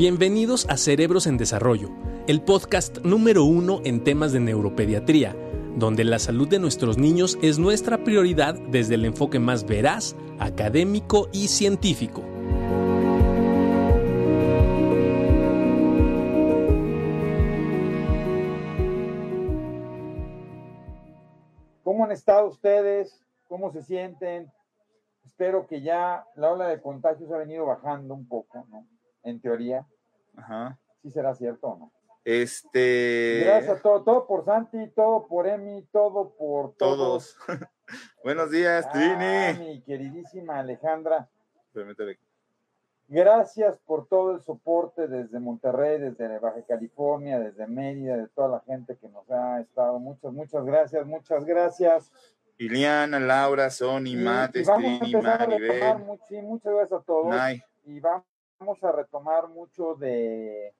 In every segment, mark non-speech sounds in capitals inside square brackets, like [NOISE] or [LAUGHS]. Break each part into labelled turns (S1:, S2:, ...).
S1: Bienvenidos a Cerebros en Desarrollo, el podcast número uno en temas de neuropediatría, donde la salud de nuestros niños es nuestra prioridad desde el enfoque más veraz, académico y científico.
S2: ¿Cómo han estado ustedes? ¿Cómo se sienten? Espero que ya la ola de contagios ha venido bajando un poco, ¿no? En teoría.
S3: Ajá.
S2: ¿Sí será cierto o no?
S3: Este.
S2: Gracias a todo, todo por Santi, todo por Emi, todo por todos.
S3: Todos. [LAUGHS] Buenos días,
S2: Ah,
S3: Trini.
S2: mi queridísima Alejandra,
S3: Permíteme.
S2: gracias por todo el soporte desde Monterrey, desde Baja California, desde Mérida, de toda la gente que nos ha estado. Muchas, muchas gracias, muchas gracias.
S3: Iliana, Laura, Sony,
S2: a
S3: Trini, Maribel,
S2: mucho, sí, muchas gracias a todos. Y vamos a retomar mucho de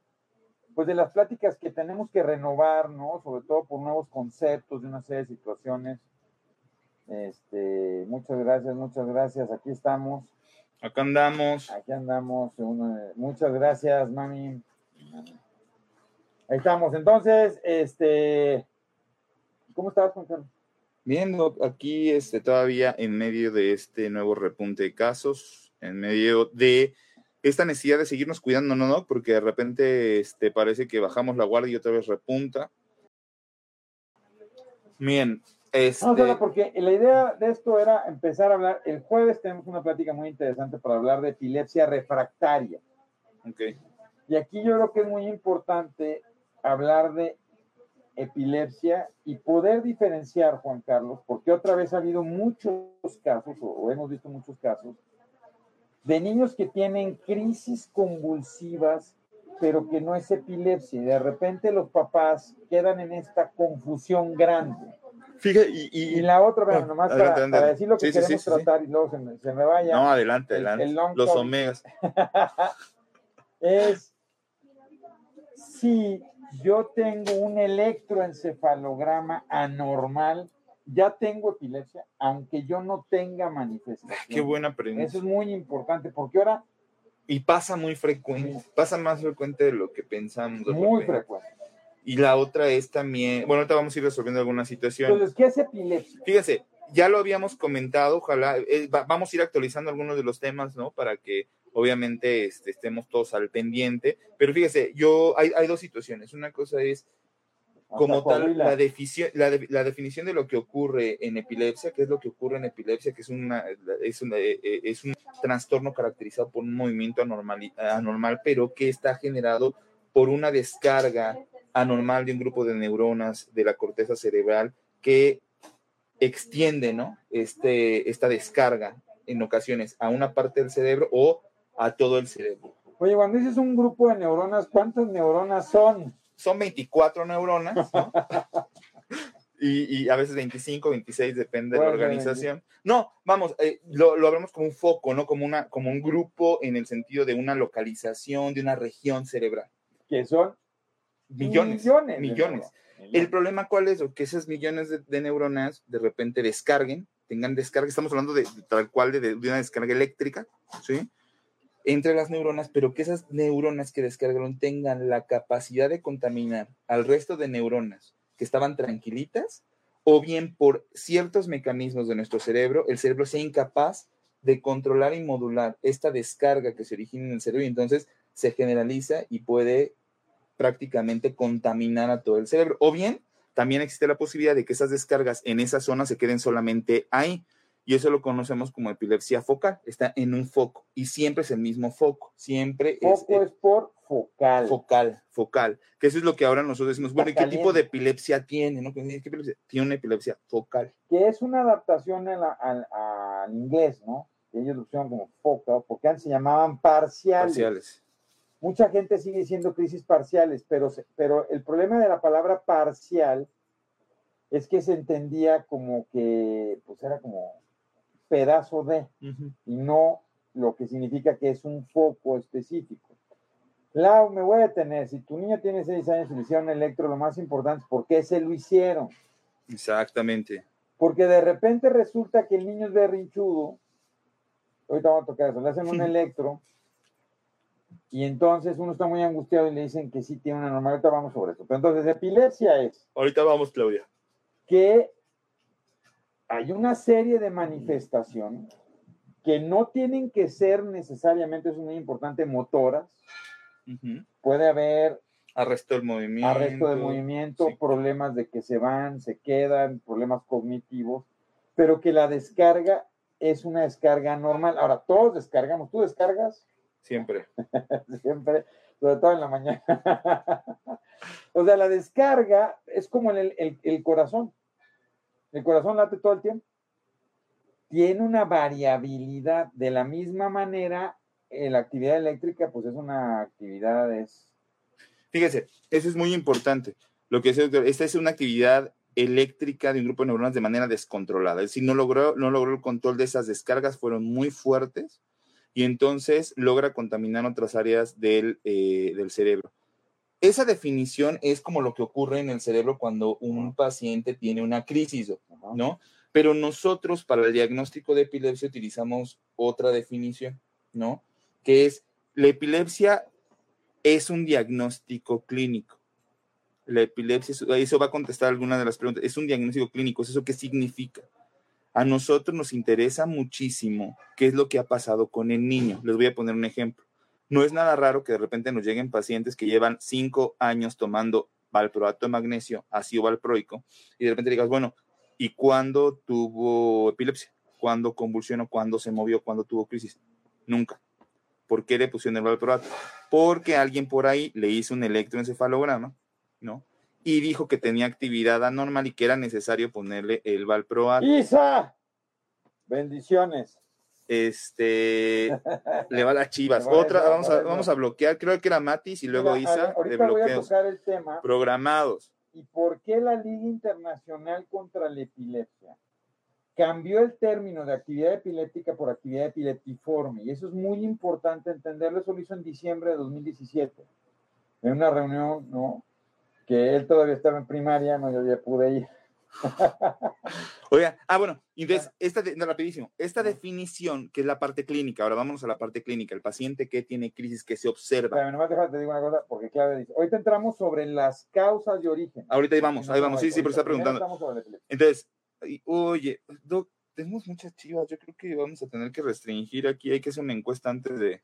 S2: pues de las pláticas que tenemos que renovar, ¿no? Sobre todo por nuevos conceptos de una serie de situaciones. Este, muchas gracias, muchas gracias. Aquí estamos,
S3: Acá andamos.
S2: aquí andamos. Muchas gracias, mami. Ahí estamos. Entonces, este, ¿cómo estás, Juan Carlos?
S3: Viendo aquí este, todavía en medio de este nuevo repunte de casos, en medio de esta necesidad de seguirnos cuidando, ¿no? no? Porque de repente este, parece que bajamos la guardia y otra vez repunta. Bien, este,
S2: No, solo porque la idea de esto era empezar a hablar. El jueves tenemos una plática muy interesante para hablar de epilepsia refractaria.
S3: ok.
S2: Y aquí yo creo que es muy importante hablar de epilepsia y poder diferenciar, Juan Carlos, porque otra vez ha habido muchos casos, o hemos visto muchos casos, de niños que tienen crisis convulsivas, pero que no es epilepsia. Y de repente los papás quedan en esta confusión grande.
S3: Fíjate, y, y-
S2: Y la otra, bueno,
S3: Ah,
S2: nomás
S3: adelante,
S2: para,
S3: adelante.
S2: para decir lo que
S3: Sí,
S2: queremos
S3: sí, sí, sí.
S2: tratar y luego se me, se me vaya.
S3: no, adelante,
S2: el-
S3: adelante.
S2: el
S3: Los omegas. [LAUGHS]
S2: es si yo tengo un electroencefalograma anormal, ya tengo epilepsia, aunque yo no tenga manifestación.
S3: Qué buena pregunta.
S2: Eso es muy importante, porque ahora
S3: Y pasa muy frecuente, pasa más frecuente de lo que pensamos.
S2: muy frecuente.
S3: Y la otra es también, bueno, ahorita vamos a ir resolviendo algunas situaciones.
S2: Entonces, ¿qué es epilepsia?
S3: Fíjese, ya lo habíamos comentado, ojalá, eh, va- vamos a ir actualizando algunos de los temas, ¿no? Para que obviamente este, estemos todos al pendiente. Pero fíjese, yo, hay, hay dos situaciones. Una cosa es como tal la, la, de- la definición de lo que ocurre en epilepsia, qué es lo que ocurre en epilepsia, que es, una, es, una- eh, eh, es un trastorno caracterizado por un movimiento anormal, anormal, pero que está generado por una descarga anormal de un grupo de neuronas de la corteza cerebral que extiende ¿no? este, esta descarga en ocasiones a una parte del cerebro o a todo el cerebro.
S2: Oye, cuando dices un grupo de neuronas, ¿cuántas neuronas son?
S3: Son 24 neuronas, ¿no? [LAUGHS] y, y a veces 25, 26, depende de la organización. No, vamos, eh, lo, lo hablamos como un foco, ¿no? Como, una, como un grupo en el sentido de una localización, de una región cerebral.
S2: Que son
S3: Millones.
S2: millones.
S3: millones. El problema cuál es, o que esas millones de, de neuronas de repente descarguen, tengan descarga, estamos hablando de, de tal cual de, de una descarga eléctrica, ¿sí? Entre las neuronas, pero que esas neuronas que descargaron tengan la capacidad de contaminar al resto de neuronas que estaban tranquilitas, o bien por ciertos mecanismos de nuestro cerebro, el cerebro sea incapaz de controlar y modular esta descarga que se origina en el cerebro y entonces se generaliza y puede prácticamente contaminar a todo el cerebro. O bien, también existe la posibilidad de que esas descargas en esa zona se queden solamente ahí. Y eso lo conocemos como epilepsia focal. Está en un foco y siempre es el mismo foco. Siempre es,
S2: Foco es por focal.
S3: focal, focal. Que eso es lo que ahora nosotros decimos, bueno, ¿y qué tipo de epilepsia tiene? ¿no? ¿Qué epilepsia? Tiene una epilepsia focal.
S2: que es una adaptación al, al inglés, ¿no? Que ellos lo pusieron como focal, porque antes se llamaban parciales.
S3: Parciales.
S2: Mucha gente sigue diciendo crisis parciales, pero, pero el problema de la palabra parcial es que se entendía como que, pues era como pedazo de, y no lo que significa que es un foco específico. Lau, me voy a detener. Si tu niña tiene seis años y le hicieron electro, lo más importante es por qué se lo hicieron.
S3: Exactamente.
S2: Porque de repente resulta que el niño es berrinchudo. Ahorita vamos a tocar eso. Le hacen un electro y entonces uno está muy angustiado y le dicen que sí tiene una normalidad. Ahorita vamos sobre eso. Pero entonces, epilepsia es
S3: Ahorita vamos, Claudia.
S2: que hay una serie de manifestaciones que no tienen que ser necesariamente, es muy importante, motoras. Puede haber
S3: Arresto del movimiento.
S2: arresto de movimiento,
S3: sí.
S2: problemas de que se van, se quedan, problemas cognitivos, pero que la descarga es una descarga normal. Ahora, todos descargamos. ¿Tú descargas?
S3: Siempre. [LAUGHS]
S2: siempre, sobre todo en la mañana. [LAUGHS] o sea, la descarga es como el, el- el corazón. El corazón late todo el tiempo. Tiene una variabilidad. De la misma manera, eh, la actividad eléctrica, pues es una actividad, es...
S3: Fíjese, eso es muy importante. Lo que doctor, esta es una actividad eléctrica de un grupo de neuronas de manera descontrolada. Es decir, no logró, no logró el control de esas descargas, fueron muy fuertes y entonces logra contaminar otras áreas del, eh, del cerebro. Esa definición es como lo que ocurre en el cerebro cuando un paciente tiene una crisis, ¿no? Pero nosotros para el diagnóstico de epilepsia utilizamos otra definición, ¿no? Que es la epilepsia es un diagnóstico clínico. La epilepsia, eso- va a contestar alguna de las preguntas. Es un diagnóstico clínico. ¿Eso qué significa? A nosotros nos interesa muchísimo qué es lo que ha pasado con el niño. Les voy a poner un ejemplo. No es nada raro que de repente nos lleguen pacientes que llevan cinco años tomando valproato de magnesio, ácido valproico, y de repente digas, bueno, ¿y cuándo tuvo epilepsia? ¿Cuándo convulsionó? ¿Cuándo se movió? ¿Cuándo tuvo crisis? Nunca. ¿Por qué le pusieron el valproato? Porque alguien por ahí le hizo un electroencefalograma, ¿no? Y dijo que tenía actividad anormal y que era necesario ponerle el valproato.
S2: Isa, bendiciones.
S3: Este, [LAUGHS] le va a las chivas.
S2: Va
S3: Otra,
S2: va-
S3: vamos a,
S2: va-
S3: vamos a bloquear, creo que era Matis y luego
S2: Mira,
S3: Isa
S2: ver,
S3: de
S2: ahorita voy a tocar el tema
S3: programados.
S2: y por qué la Liga Internacional contra la Epilepsia cambió el término de actividad epiléptica por actividad epileptiforme. Y eso es muy importante entenderlo. Eso lo hizo en diciembre de 2017, en una reunión, ¿no? Que él todavía estaba en primaria, no, yo ya pude ir. [LAUGHS]
S3: Oiga, ah, bueno, entonces, esta, de- no, rapidísimo, esta definición, que es la parte clínica, ahora vámonos a la parte clínica, el paciente que tiene crisis, que se observa.
S2: Espérame, nomás déjame te digo una cosa, porque Claudia dice, ahorita entramos sobre las causas de origen.
S3: Ahorita ahí vamos, ahí vamos, sí, sí, pero está preguntando. Entonces, oye, Doc, tenemos muchas chivas, yo creo que vamos a tener que restringir aquí, hay que hacer una encuesta antes de,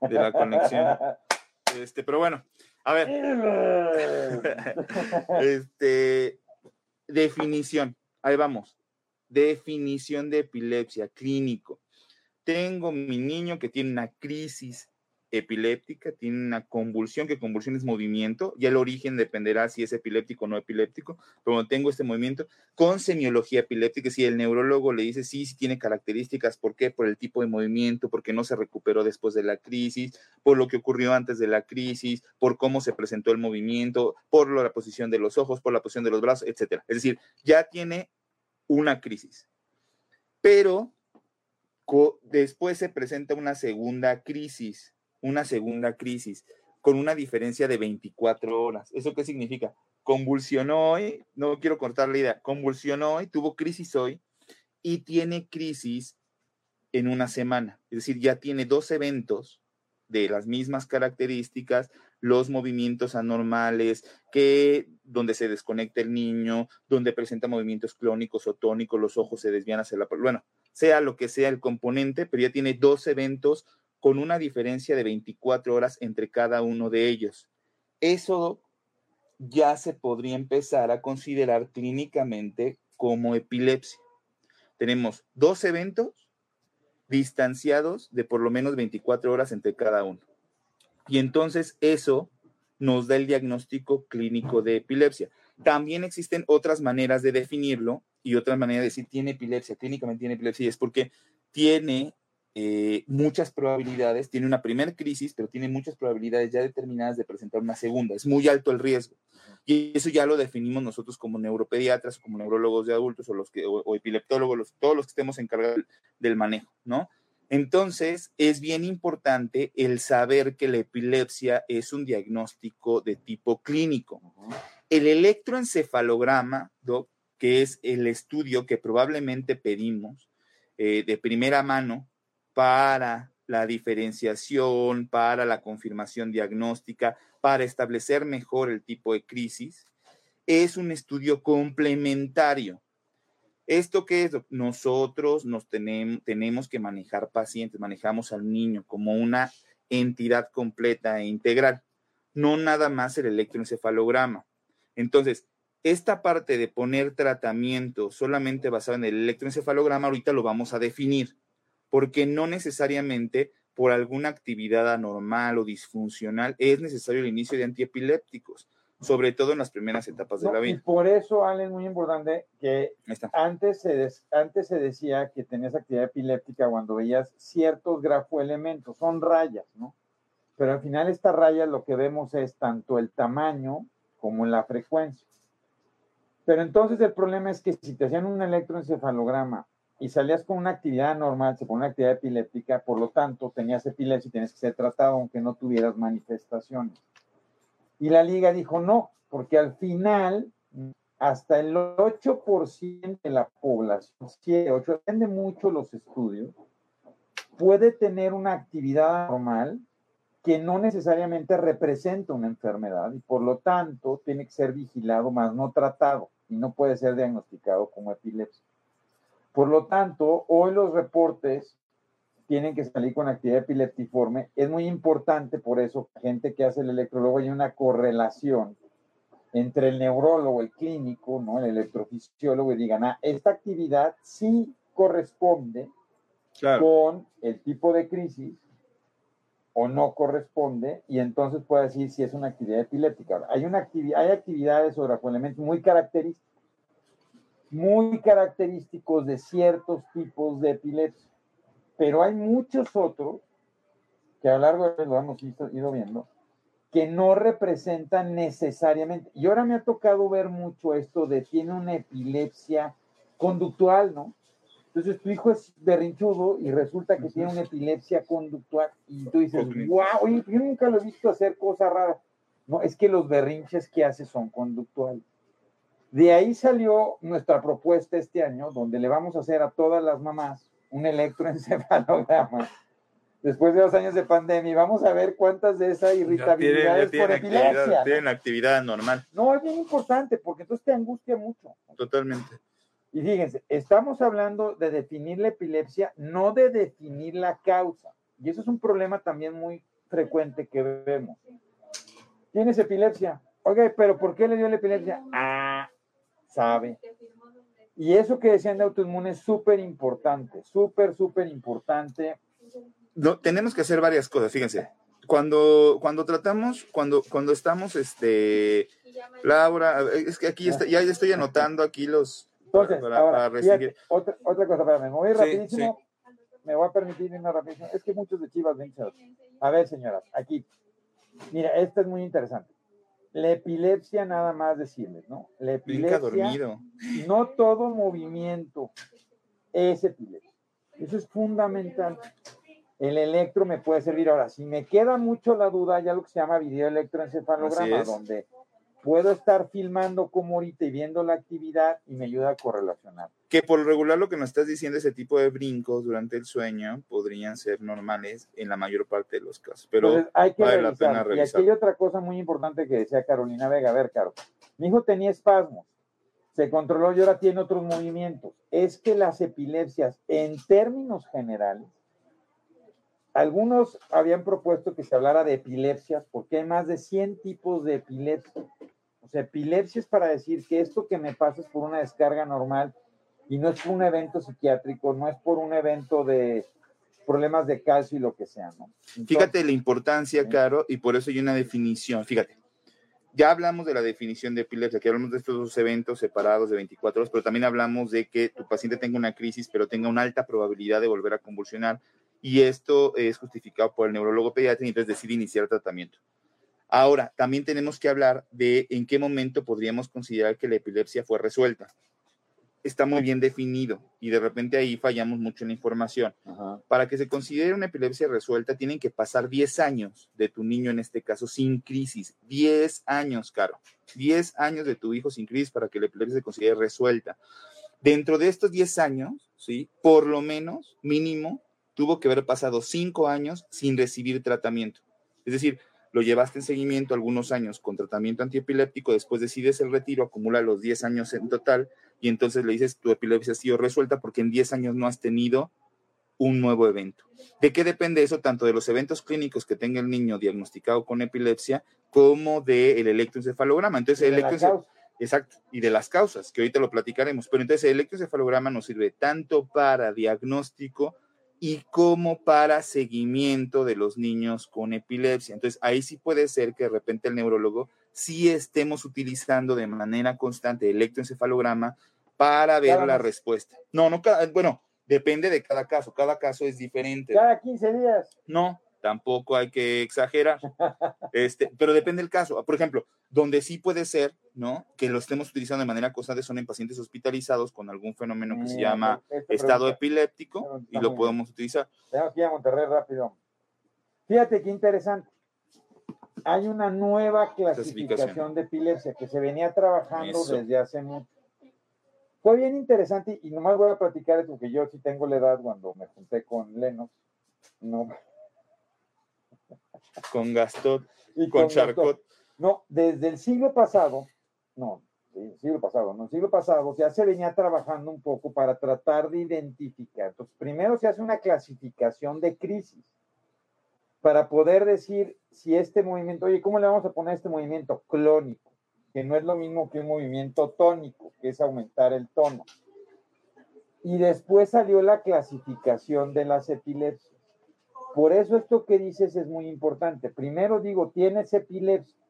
S3: de la conexión. [LAUGHS] Este, pero bueno, a ver, [LAUGHS] este, definición, ahí vamos. Definición de epilepsia, clínico. Tengo mi niño que tiene una crisis epiléptica, tiene una convulsión, que convulsión es movimiento, ya el origen dependerá si es epiléptico o no epiléptico, pero tengo este movimiento con semiología epiléptica, si el neurólogo le dice sí, tiene características, ¿por qué? Por el tipo de movimiento, porque no se recuperó después de la crisis, por lo que ocurrió antes de la crisis, por cómo se presentó el movimiento, por la posición de los ojos, por la posición de los brazos, etcétera. Es decir, ya tiene una crisis. Pero después se presenta una segunda crisis, una segunda crisis con una diferencia de 24 horas. ¿Eso qué significa? Convulsionó hoy, no quiero cortar la idea, convulsionó hoy, tuvo crisis hoy y tiene crisis en una semana. Es decir, ya tiene dos eventos de las mismas características, los movimientos anormales, que donde se desconecta el niño, donde presenta movimientos clónicos o tónicos, los ojos se desvían hacia la... Bueno, sea lo que sea el componente, pero ya tiene dos eventos con una diferencia de 24 horas entre cada uno de ellos. Eso ya se podría empezar a considerar clínicamente como epilepsia. Tenemos dos eventos distanciados de por lo menos 24 horas entre cada uno. Y entonces eso nos da el diagnóstico clínico de epilepsia. También existen otras maneras de definirlo y otras maneras de decir tiene epilepsia, clínicamente tiene epilepsia, y es porque tiene eh, muchas probabilidades, tiene una primera crisis, pero tiene muchas probabilidades ya determinadas de presentar una segunda. Es muy alto el riesgo. Y eso ya lo definimos nosotros como neuropediatras, como neurólogos de adultos o, los que, o, o epileptólogos, los, todos los que estemos encargados del manejo, ¿no? Entonces, es bien importante el saber que la epilepsia es un diagnóstico de tipo clínico. El electroencefalograma, Doc, que es el estudio que probablemente pedimos eh, de primera mano para la diferenciación, para la confirmación diagnóstica, para establecer mejor el tipo de crisis, es un estudio complementario. ¿Esto qué es? Nosotros nos tenemos, tenemos que manejar pacientes, manejamos al niño como una entidad completa e integral, no nada más el electroencefalograma. Entonces, esta parte de poner tratamiento solamente basado en el electroencefalograma, ahorita lo vamos a definir, porque no necesariamente por alguna actividad anormal o disfuncional es necesario el inicio de antiepilépticos, sobre todo en las primeras etapas de la vida.
S2: Y por eso, Ale, es muy importante que antes se, antes se decía que tenías actividad epiléptica cuando veías ciertos grafoelementos, son rayas, ¿no? Pero al final estas rayas lo que vemos es tanto el tamaño como la frecuencia. Pero entonces el problema es que si te hacían un electroencefalograma y salías con una actividad normal, pone una actividad epiléptica, por lo tanto tenías epilepsia y tienes que ser tratado aunque no tuvieras manifestaciones. Y la liga dijo no, porque al final hasta el 8% de la población, 7, 8, depende mucho los estudios, puede tener una actividad normal que no necesariamente representa una enfermedad y por lo tanto tiene que ser vigilado más no tratado y no puede ser diagnosticado como epilepsia. Por lo tanto, hoy los reportes tienen que salir con actividad epileptiforme. Es muy importante por eso, gente que hace el electrólogo, hay una correlación entre el neurólogo, el clínico, ¿no? el electrofisiólogo, y digan, ah, esta actividad sí corresponde con el tipo de crisis o no corresponde, y entonces puede decir si es una actividad epiléptica. hay, una actividad, hay actividades o elementos muy característicos, muy característicos de ciertos tipos de epilepsia, pero hay muchos otros que a lo largo de lo hemos ido viendo, que no representan necesariamente, y ahora me ha tocado ver mucho esto de tiene una epilepsia conductual, ¿no? Entonces tu hijo es berrinchudo y resulta que tiene una epilepsia conductual y tú dices, wow, oye, yo nunca lo he visto hacer cosas raras. No, es que los berrinches que hace son conductuales. De ahí salió nuestra propuesta este año, donde le vamos a hacer a todas las mamás un electroencefalograma después de dos años de pandemia vamos a ver cuántas de esas irritabilidades por epilepsia.
S3: Tienen actividad normal.
S2: No, es bien importante porque entonces te angustia mucho.
S3: Totalmente.
S2: Y fíjense, estamos hablando de definir la epilepsia, no de definir la causa. Y eso es un problema también muy frecuente que vemos. ¿Tienes epilepsia? Oiga, pero ¿por qué le dio la epilepsia? Ah, sabe. Y eso que decían de autoinmune es súper importante, súper, súper importante.
S3: No, tenemos que hacer varias cosas, fíjense. Cuando, cuando tratamos, cuando, cuando estamos, este, Laura, es que aquí está, ya estoy anotando aquí los,
S2: entonces, ahora, otra, otra cosa, espérame, me voy rapidísimo. Me voy a permitir una rapidísimo. Es que muchos de Chivas ven A ver, señoras, aquí. Mira, esto es muy interesante. La epilepsia, nada más decirles, ¿no? La epilepsia. dormido. No todo movimiento es epilepsia. Eso es fundamental. El electro me puede servir. Ahora, si me queda mucho la duda, hay algo que se llama video electroencefalograma, donde puedo estar filmando como ahorita y viendo la actividad y me ayuda a correlacionar.
S3: Que por lo regular lo que nos estás diciendo, ese tipo de brincos durante el sueño podrían ser normales en la mayor parte de los casos, pero
S2: hay que vale la pena revisar. Y aquí hay otra cosa muy importante que decía Carolina Vega. A ver, Caro, mi hijo tenía espasmos, se controló y ahora tiene otros movimientos. Es que las epilepsias, en términos generales, algunos habían propuesto que se hablara de epilepsias porque hay más de 100 tipos de epilepsia. O sea, epilepsia es para decir que esto que me pasa es por una descarga normal y no es por un evento psiquiátrico, no es por un evento de problemas de calcio y lo que sea, ¿no?
S3: fíjate la importancia, Caro, y por eso hay una definición. Fíjate, ya hablamos de la definición de epilepsia, que hablamos de estos dos eventos separados de 24 horas, pero también hablamos de que tu paciente tenga una crisis, pero tenga una alta probabilidad de volver a convulsionar y esto es justificado por el neurólogo pediatra y entonces decide iniciar tratamiento. Ahora, también tenemos que hablar de en qué momento podríamos considerar que la epilepsia fue resuelta. Está muy bien definido y de repente ahí fallamos mucho en la información. Para que se considere una epilepsia resuelta, tienen que pasar 10 años de tu niño, en este caso, sin crisis. 10 años, Caro. 10 años de tu hijo sin crisis para que la epilepsia se considere resuelta. Dentro de estos 10 años, ¿sí? Por lo menos, mínimo, tuvo que haber pasado cinco años sin recibir tratamiento. Es decir, lo llevaste en seguimiento algunos años con tratamiento antiepiléptico, después decides el retiro, acumula los 10 años en total y entonces le dices tu epilepsia ha sido resuelta porque en 10 años no has tenido un nuevo evento. ¿De qué depende eso? Tanto de los eventos clínicos que tenga el niño diagnosticado con epilepsia como del electroencefalograma. Entonces, el electroencefalograma Exacto, y de las causas, que ahorita lo platicaremos. Pero entonces el electroencefalograma nos sirve tanto para diagnóstico y como para seguimiento de los niños con epilepsia. Entonces ahí sí puede ser que de repente el neurólogo sí estemos utilizando de manera constante el electroencefalograma para ver la respuesta. No, no, bueno, depende de cada caso, cada caso es diferente.
S2: Cada 15 días.
S3: No, tampoco hay que exagerar, [LAUGHS] este, pero depende del caso. Por ejemplo, donde sí puede ser, ¿no? Que lo estemos utilizando de manera constante son en pacientes hospitalizados con algún fenómeno que se llama estado epiléptico y lo podemos utilizar.
S2: Tenemos que ir a Monterrey rápido. Fíjate qué interesante. Hay una nueva clasificación, de epilepsia que se venía trabajando desde hace mucho. Fue bien interesante y nomás voy a platicar esto porque yo sí tengo la edad cuando me junté con Lenos. No,
S3: con Gaston y con, Charcot.
S2: No, desde el siglo pasado, no, el siglo pasado, no, el siglo pasado ya se venía trabajando un poco para tratar de identificar. Entonces, primero se hace una clasificación de crisis para poder decir si este movimiento, oye, ¿cómo le vamos a poner este movimiento clónico? Que no es lo mismo que un movimiento tónico, que es aumentar el tono. Y después salió la clasificación de las epilepsias. Por eso esto que dices es muy importante. Primero digo, tienes epilepsia.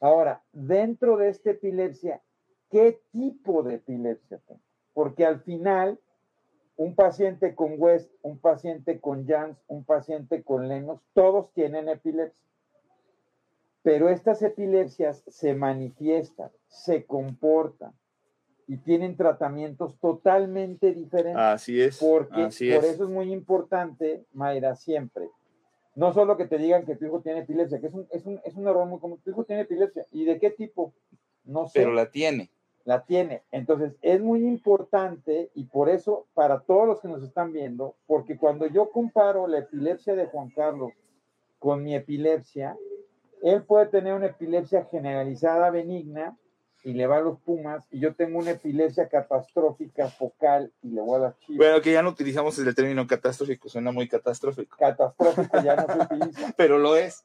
S2: Ahora, dentro de esta epilepsia, ¿qué tipo de epilepsia? Porque al final, un paciente con West, un paciente con Jans, un paciente con Lenos, todos tienen epilepsia. Pero estas epilepsias se manifiestan, se comportan, y tienen tratamientos totalmente diferentes.
S3: Así es.
S2: Porque
S3: así
S2: por eso es muy importante, Mayra, siempre. No solo que te digan que tu hijo tiene epilepsia, que es un, es un, es un error muy común. Tu hijo tiene epilepsia. ¿Y de qué tipo? No sé.
S3: Pero la tiene.
S2: La tiene. Entonces, es muy importante y por eso, para todos los que nos están viendo, porque cuando yo comparo la epilepsia de Juan Carlos con mi epilepsia, él puede tener una epilepsia generalizada benigna, y le va a los Pumas y yo tengo una epilepsia catastrófica focal y le voy a las chivas.
S3: Bueno, que ya no utilizamos el término catastrófico, suena muy catastrófico.
S2: Catastrófico ya no se [LAUGHS] utiliza.
S3: Pero lo es,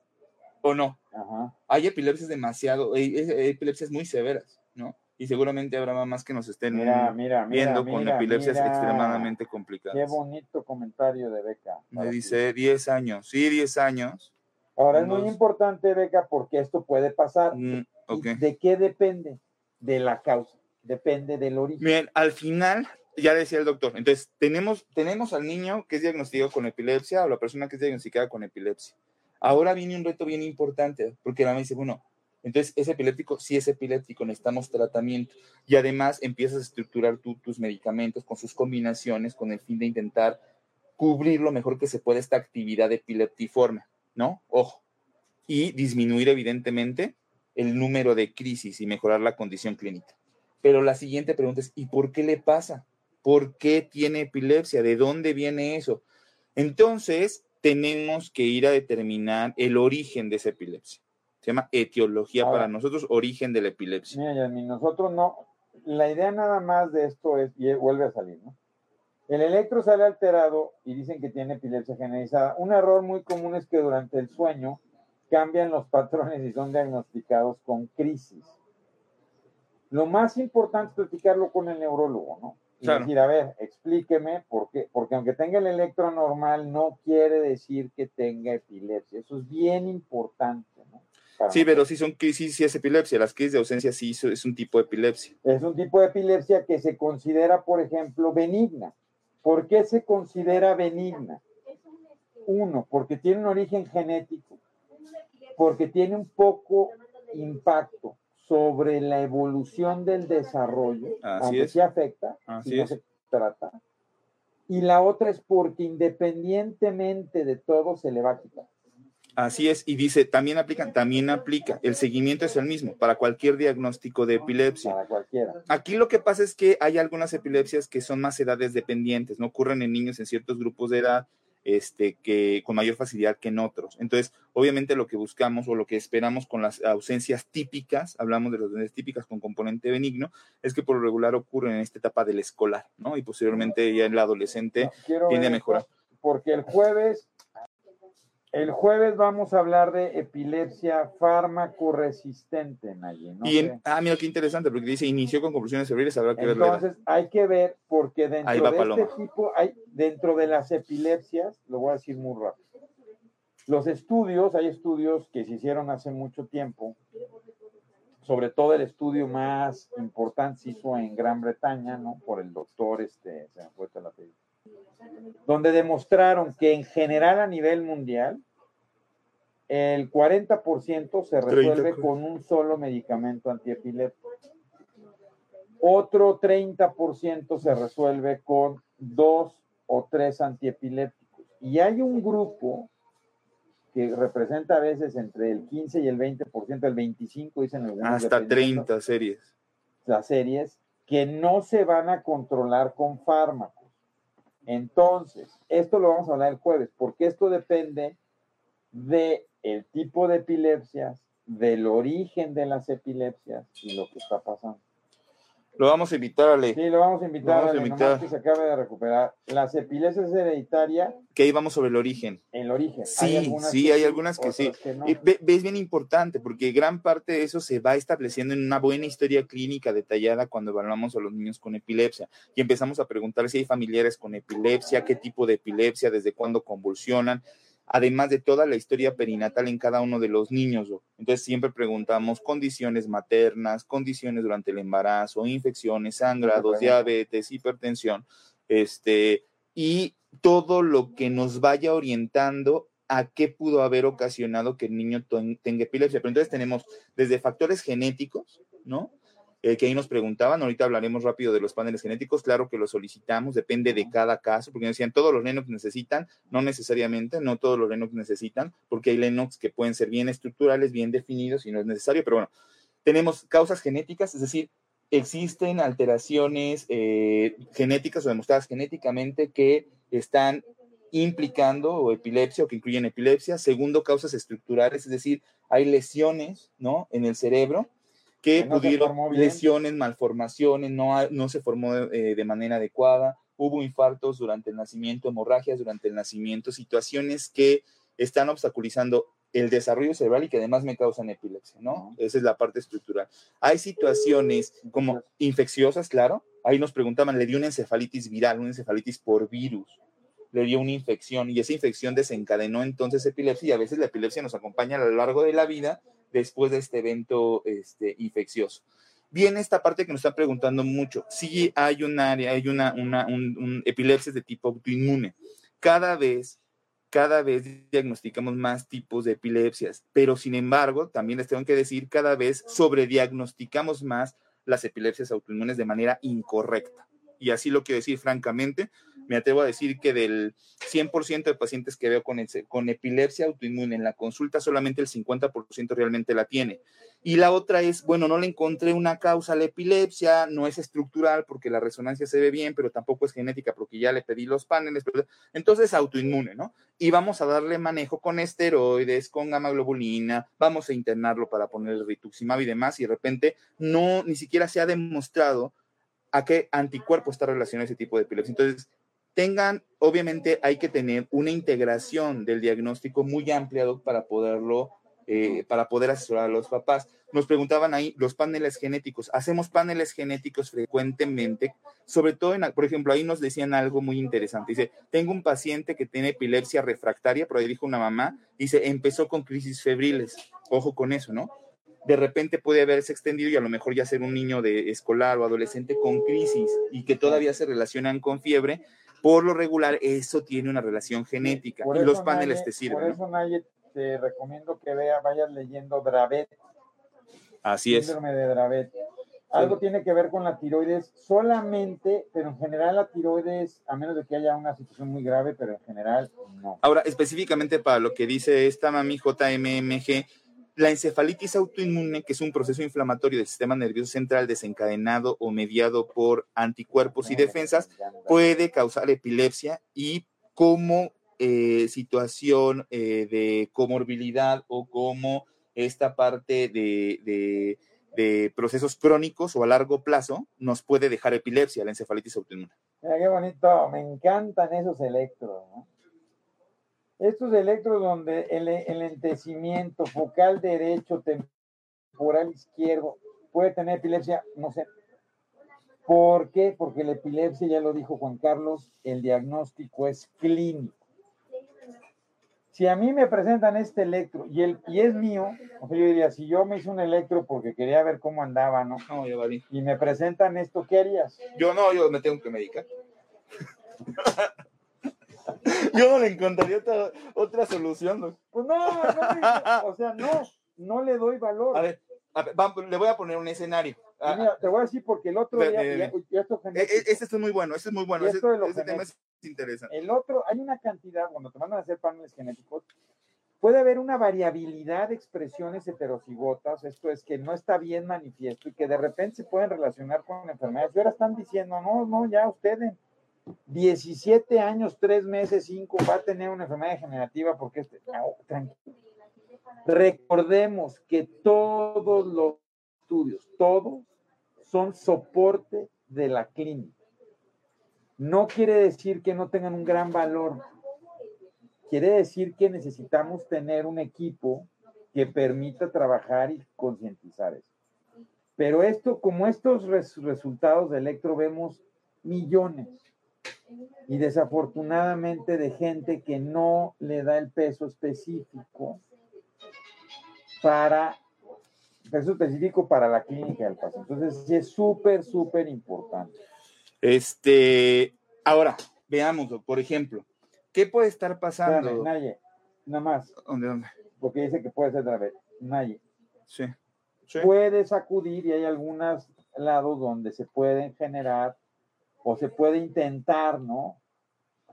S3: ¿o no? Ajá. Hay epilepsias demasiado, hay, epilepsias muy severas, ¿no? Y seguramente habrá mamás que nos estén viendo con epilepsias extremadamente complicadas.
S2: Qué bonito comentario de Beca.
S3: Me dice 10 años, sí, 10 años.
S2: Ahora es muy importante, Beca, porque esto puede pasar. Mm, ¿De qué depende? De la causa, depende del origen.
S3: Bien, al final, ya decía el doctor, entonces tenemos, tenemos al niño que es diagnosticado con epilepsia o la persona que es diagnosticada con epilepsia. Ahora viene un reto bien importante, porque la me dice, bueno, entonces es epiléptico, sí es epiléptico, necesitamos tratamiento. Y además empiezas a estructurar tú tus medicamentos con sus combinaciones con el fin de intentar cubrir lo mejor que se puede esta actividad epileptiforme, ¿no? Ojo. Y disminuir evidentemente el número de crisis y mejorar la condición clínica. Pero la siguiente pregunta es, ¿y por qué le pasa? ¿Por qué tiene epilepsia? ¿De dónde viene eso? Entonces, tenemos que ir a determinar el origen de esa epilepsia. Se llama etiología para nosotros, origen de la epilepsia.
S2: Mira, nosotros no, la idea nada más de esto es, y vuelve a salir, ¿no? El electro sale alterado y dicen que tiene epilepsia generalizada. Un error muy común es que durante el sueño cambian los patrones y son diagnosticados con crisis. Lo más importante es platicarlo con el neurólogo, ¿no? Y decir, a ver, explíqueme por qué, porque aunque tenga el electro normal, no quiere decir que tenga epilepsia. Eso es bien importante, ¿no?
S3: sí, pero si son crisis, sí es epilepsia. Las crisis de ausencia sí es un tipo de epilepsia.
S2: Es un tipo de epilepsia que se considera, por ejemplo, benigna. ¿Por qué se considera benigna? Uno, porque tiene un origen genético porque tiene un poco impacto sobre la evolución del desarrollo, aunque sí afecta, si no se trata. Y la otra es porque independientemente de todo se le va a quitar.
S3: Así es, y dice, también aplican, también aplica, el seguimiento es el mismo para cualquier diagnóstico de epilepsia.
S2: Para cualquiera.
S3: Aquí lo que pasa es que hay algunas epilepsias que son más edades dependientes, no ocurren en niños en ciertos grupos de edad, este, que con mayor facilidad que en otros. Entonces, obviamente lo que buscamos o lo que esperamos con las ausencias típicas, hablamos de las ausencias típicas con componente benigno, es que por lo regular ocurren en esta etapa del escolar, ¿no? Y posteriormente ya en el adolescente
S2: Quiero
S3: tiende a mejorar.
S2: Porque el jueves, el jueves vamos a hablar de epilepsia fármaco-resistente, Nayi. No
S3: Y en- ah, mira qué interesante, porque dice inició con convulsiones cerebrales, habrá que ver la.
S2: Entonces hay que ver, porque dentro de
S3: Paloma.
S2: este tipo, hay, dentro de las epilepsias, lo voy a decir muy rápido. Los estudios, hay estudios que se hicieron hace mucho tiempo, sobre todo el estudio más importante se hizo en Gran Bretaña, ¿no? Por el doctor, este, se me fue el apellido, donde demostraron que en general a nivel mundial, el 40% se resuelve
S3: 30.
S2: con un solo medicamento antiepiléptico. Otro 30% se resuelve con dos o tres antiepilépticos. Y hay un grupo que representa a veces entre el 15 y el 20%, el 25 dicen algunos.
S3: Hasta
S2: dependiendo
S3: 30 series.
S2: Las series que no se van a controlar con fármacos. Entonces, esto lo vamos a hablar el jueves, porque esto depende de el tipo de epilepsias, del origen de las epilepsias y lo que está pasando.
S3: Lo vamos a invitar a leer.
S2: Sí, lo vamos a invitar,
S3: vamos a
S2: Ale,
S3: invitar.
S2: que se acabe de recuperar. Las epilepsias hereditarias,
S3: Que ahí vamos sobre el origen.
S2: el origen.
S3: Sí, sí, hay algunas que sí.
S2: que no.
S3: Ves bien importante, porque gran parte de eso se va estableciendo en una buena historia clínica detallada cuando evaluamos a los niños con epilepsia. Y empezamos a preguntar si hay familiares con epilepsia, qué tipo de epilepsia, desde cuándo convulsionan, además de toda la historia perinatal en cada uno de los niños. Entonces siempre preguntamos condiciones maternas, condiciones durante el embarazo, infecciones, sangrados, diabetes, hipertensión, este, y todo lo que nos vaya orientando a qué pudo haber ocasionado que el niño ten- tenga epilepsia. Pero entonces tenemos desde factores genéticos, ¿no? Eh, que ahí nos preguntaban, ahorita hablaremos rápido de los paneles genéticos, claro que los solicitamos, depende de cada caso, porque decían, todos los Lennox necesitan, no necesariamente, no todos los Lennox necesitan, porque hay Lennox que pueden ser bien estructurales, bien definidos y no es necesario, pero bueno, tenemos causas genéticas, es decir, existen alteraciones eh, genéticas o demostradas genéticamente que están implicando o epilepsia o que incluyen epilepsia. Segundo, causas estructurales, es decir, hay lesiones, ¿no? En el cerebro que
S2: no
S3: pudieron, lesiones, malformaciones, no, no se formó eh, de manera adecuada, hubo infartos durante el nacimiento, hemorragias durante el nacimiento, situaciones que están obstaculizando el desarrollo cerebral y que además me causan epilepsia, ¿no? Esa es la parte estructural. Hay situaciones como infecciosas, claro. Ahí nos preguntaban, le dio una encefalitis viral, una encefalitis por virus, le dio una infección y esa infección desencadenó entonces epilepsia y a veces la epilepsia nos acompaña a lo largo de la vida después de este evento este, infeccioso. Viene esta parte que nos están preguntando mucho. Sí hay un área, hay una, una un, un epilepsia de tipo autoinmune. Cada vez cada vez diagnosticamos más tipos de epilepsias, pero sin embargo, también les tengo que decir, cada vez sobrediagnosticamos más las epilepsias autoinmunes de manera incorrecta. Y así lo quiero decir francamente, me atrevo a decir que del 100% de pacientes que veo con, con epilepsia autoinmune en la consulta, solamente el 50% realmente la tiene. Y la otra es, bueno, no le encontré una causa a la epilepsia, no es estructural porque la resonancia se ve bien, pero tampoco es genética porque ya le pedí los paneles, entonces autoinmune, ¿no? Y vamos a darle manejo con esteroides, con gamma globulina, vamos a internarlo para poner el rituximab y demás, y de repente no, ni siquiera se ha demostrado a qué anticuerpo está relacionado ese tipo de epilepsia. Entonces, tengan, obviamente hay que tener una integración del diagnóstico muy ampliado para poderlo, eh, para poder asesorar a los papás. Nos preguntaban ahí los paneles genéticos. Hacemos paneles genéticos frecuentemente, sobre todo, en, por ejemplo, ahí nos decían algo muy interesante. Dice, tengo un paciente que tiene epilepsia refractaria, pero ahí dijo una mamá, dice, empezó con crisis febriles. Ojo con eso, ¿no? de repente puede haberse extendido y a lo mejor ya ser un niño de escolar o adolescente con crisis y que todavía se relacionan con fiebre, por lo regular eso tiene una relación genética
S2: Por
S3: y los paneles te sirven.
S2: Por
S3: ¿no?
S2: eso, Naye, te recomiendo que vea, vayas leyendo Dravet,
S3: Así es.
S2: síndrome de Dravet. algo tiene que ver con la tiroides solamente, pero en general la tiroides, a menos de que haya una situación muy grave, pero en general no.
S3: Ahora, específicamente para lo que dice esta mami JMMG, la encefalitis autoinmune, que es un proceso inflamatorio del sistema nervioso central desencadenado o mediado por anticuerpos y defensas, puede causar epilepsia y como eh, situación eh, de comorbilidad o como esta parte de, de, procesos crónicos o a largo plazo nos puede dejar epilepsia, la encefalitis autoinmune.
S2: Mira qué bonito, me encantan esos electros. Estos electros donde el, el entecimiento focal derecho, temporal izquierdo, puede tener epilepsia, no sé. ¿Por qué? Porque la epilepsia, ya lo dijo Juan Carlos, el diagnóstico es clínico si a mí me presentan este electro y, el, y es mío, o sea, yo diría, si yo me hice un electro porque quería ver cómo andaba, ¿no?
S3: No, ya valí.
S2: Y me presentan esto, ¿qué harías?
S3: Yo no, yo me tengo que medicar. [LAUGHS] [LAUGHS] yo no le encontraría otra, otra solución.
S2: Pues no, no, o sea, no, no le doy valor.
S3: A ver, le voy a poner un escenario.
S2: Mira, te voy a decir porque el otro día,
S3: e, e, este es muy bueno, este es muy bueno. Este, tema es interesante.
S2: El otro, hay una cantidad, cuando te mandan a hacer paneles genéticos, puede haber una variabilidad de expresiones heterocigotas, esto es que no está bien manifiesto y que de repente se pueden relacionar con enfermedades. Y ahora están diciendo, no, no, ya ustedes, 17 años, 3 meses, 5, va a tener una enfermedad degenerativa porque este, tranquilo Recordemos que todos los estudios, todos, son soporte de la clínica. No quiere decir que no tengan un gran valor. Quiere decir que necesitamos tener un equipo que permita trabajar y concientizar eso. Pero esto, como estos resultados de electro, vemos millones. Y desafortunadamente de gente que no le da el peso específico para peso específico para la clínica del paciente. Entonces, sí es súper, súper importante.
S3: Este, ahora, veamos, por ejemplo, ¿qué puede estar pasando?
S2: Naye, nada más.
S3: ¿Dónde, dónde?
S2: Porque dice que puede ser vez. Naye.
S3: Sí.
S2: sí. Puedes acudir y hay algunos lados donde se pueden generar o se puede intentar, ¿no?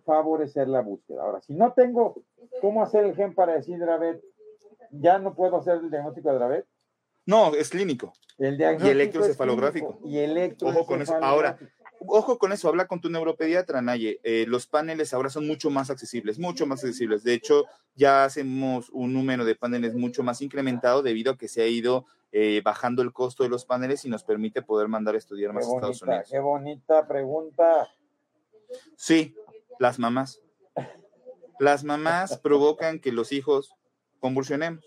S2: Favorecer la búsqueda. Ahora, si no tengo cómo hacer el gen para decir, Dravet, ya no puedo hacer el diagnóstico de Dravet.
S3: No, es clínico.
S2: El
S3: y electrocefalográfico.
S2: Y electro
S3: Ojo con eso. Ahora, ojo con eso, habla con tu neuropediatra, Naye. Eh, los paneles ahora son mucho más accesibles, mucho más accesibles. De hecho, ya hacemos un número de paneles mucho más incrementado debido a que se ha ido eh, bajando el costo de los paneles y nos permite poder mandar a estudiar más a Estados Unidos.
S2: Qué bonita pregunta.
S3: Sí, las mamás. Las mamás [LAUGHS] provocan que los hijos convulsionemos.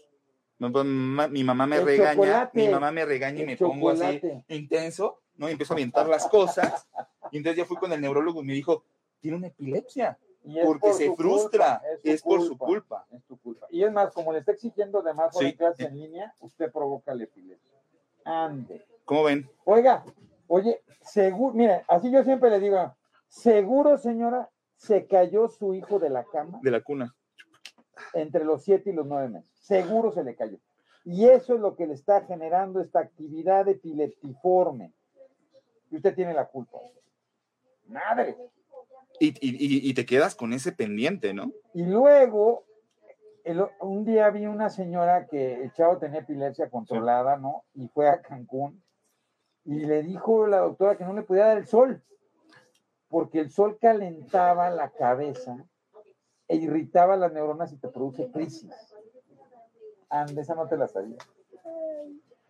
S3: Mi mamá me regaña, mi mamá me regaña y me pongo así intenso, ¿no? Y empiezo a aventar [LAUGHS] las cosas. Y entonces ya fui con el neurólogo y me dijo, tiene una epilepsia. Porque se frustra, es, por su culpa.
S2: Es tu culpa. Y es más, como le está exigiendo de más sí. en línea, usted provoca la epilepsia. Ande.
S3: ¿Cómo ven?
S2: Oiga, oye, seguro, mire, así yo siempre le digo, seguro, señora, se cayó su hijo de la cama.
S3: De la cuna
S2: entre los siete y los nueve meses. Seguro se le cayó. Y eso es lo que le está generando esta actividad epileptiforme. Y usted tiene la culpa. Madre.
S3: Y, te quedas con ese pendiente, ¿no?
S2: Y luego, un día vi una señora que el chavo tenía epilepsia controlada, ¿no? Y fue a Cancún y le dijo la doctora que no le podía dar el sol, porque el sol calentaba la cabeza e irritaba las neuronas y te produce crisis. Ande, esa no te la sabía.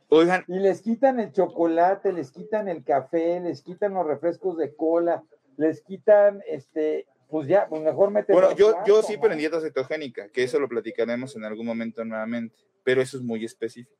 S3: Oigan.
S2: Y les quitan el chocolate, les quitan el café, les quitan los refrescos de cola, les quitan, este, pues ya, pues mejor mete.
S3: Bueno, yo, yo sí, pero en dieta cetogénica, que eso lo platicaremos en algún momento nuevamente, pero eso es muy específico.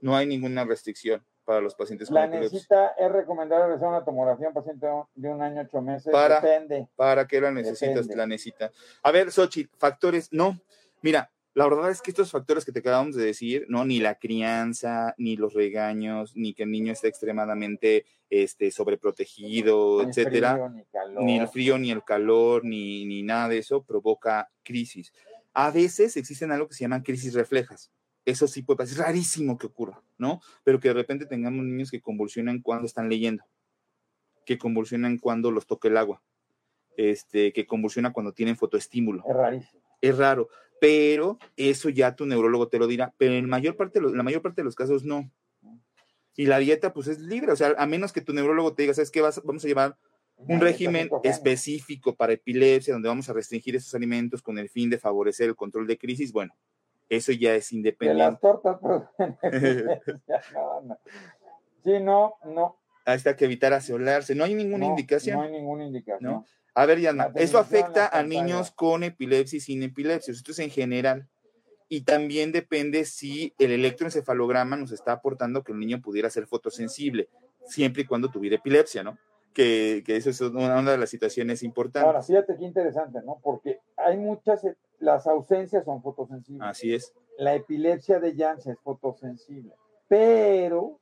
S3: No hay ninguna restricción para los pacientes
S2: La necesita, es recomendable realizar una tomografía a un paciente de un año, ocho meses.
S3: Para,
S2: Depende.
S3: ¿Para qué la necesitas? La necesita. A ver, Sochi, factores, no. Mira, la verdad es que estos factores que te acabamos de decir, ¿no? Ni la crianza, ni los regaños, ni que el niño esté extremadamente este, sobreprotegido, ni etcétera.
S2: ni,
S3: ni, el frío, ni el calor, ni, ni nada de eso provoca crisis. A veces existen algo que se llaman crisis reflejas Eso sí puede pasar, es rarísimo que ocurra, ¿no? Pero que de repente tengamos niños que convulsionan cuando están leyendo, que convulsionan cuando los toca el agua, este, que convulsiona cuando tienen fotoestímulo.
S2: Es rarísimo.
S3: Es raro, pero eso ya tu neurólogo te lo dirá, pero en mayor parte, la mayor parte de los casos no. Y la dieta, pues es libre, o sea, a menos que tu neurólogo te diga, ¿sabes qué? Vas, vamos a llevar un régimen específico para epilepsia, donde vamos a restringir esos alimentos con el fin de favorecer el control de crisis, bueno, eso ya es independiente.
S2: De las tortas, [LAUGHS] [LAUGHS] Sí, no, no.
S3: Ahí está que evitar aseolarse. No hay ninguna indicación.
S2: No hay ninguna indicación.
S3: A ver, Yana, eso afecta a niños con epilepsia y sin epilepsia. Esto es en general. Y también depende si el electroencefalograma nos está aportando que el niño pudiera ser fotosensible, siempre y cuando tuviera epilepsia, ¿no? Que, que eso es una, de las situaciones importantes.
S2: Ahora, fíjate qué interesante, ¿no? Porque hay muchas, las ausencias son fotosensibles.
S3: Así es.
S2: La epilepsia de Janssen es fotosensible, pero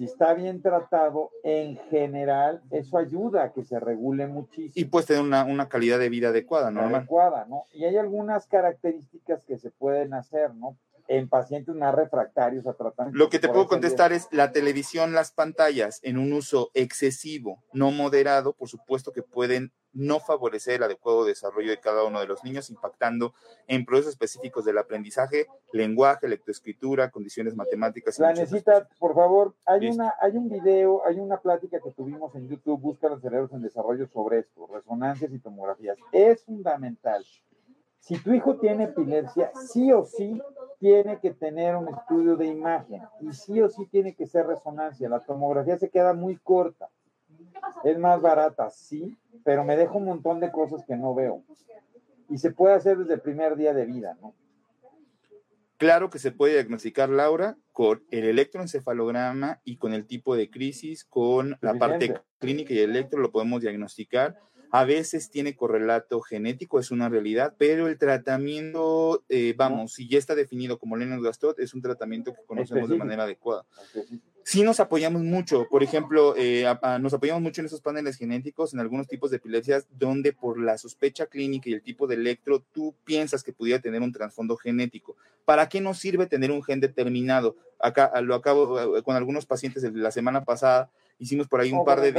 S2: si está bien tratado, en general, eso ayuda a que se regule muchísimo.
S3: Y pues tener una, una calidad de vida adecuada, ¿no?
S2: Adecuada, ¿no? Y hay algunas características que se pueden hacer, ¿no? En pacientes más refractarios a tratamiento.
S3: Lo que te puedo contestar es la televisión, las pantallas en un uso excesivo, no moderado, por supuesto que pueden no favorecer el adecuado desarrollo de cada uno de los niños, impactando en procesos específicos del aprendizaje, lenguaje, lectoescritura, condiciones matemáticas.
S2: La necesita, por favor, hay, una, hay un video, hay una plática que tuvimos en YouTube, Busca los cerebros en desarrollo sobre esto, resonancias y tomografías. Es fundamental. Si tu hijo tiene epilepsia, sí o sí tiene que tener un estudio de imagen y sí o sí tiene que ser resonancia. La tomografía se queda muy corta. Es más barata, sí, pero me deja un montón de cosas que no veo. Y se puede hacer desde el primer día de vida, ¿no?
S3: Claro que se puede diagnosticar, Laura, con el electroencefalograma y con el tipo de crisis, con la parte clínica y electro lo podemos diagnosticar. A veces tiene correlato genético, es una realidad, pero el tratamiento, eh, vamos, si ya está definido como Lennox-Gastaut, es un tratamiento que conocemos de manera adecuada sí nos apoyamos mucho. Por ejemplo, eh, nos apoyamos mucho en esos paneles genéticos, en algunos tipos de epilepsias, donde por la sospecha clínica y el tipo de electro, tú piensas que pudiera tener un trasfondo genético. ¿Para qué nos sirve tener un gen determinado? Acá lo acabo eh, con algunos pacientes de la semana pasada, hicimos por ahí un par de,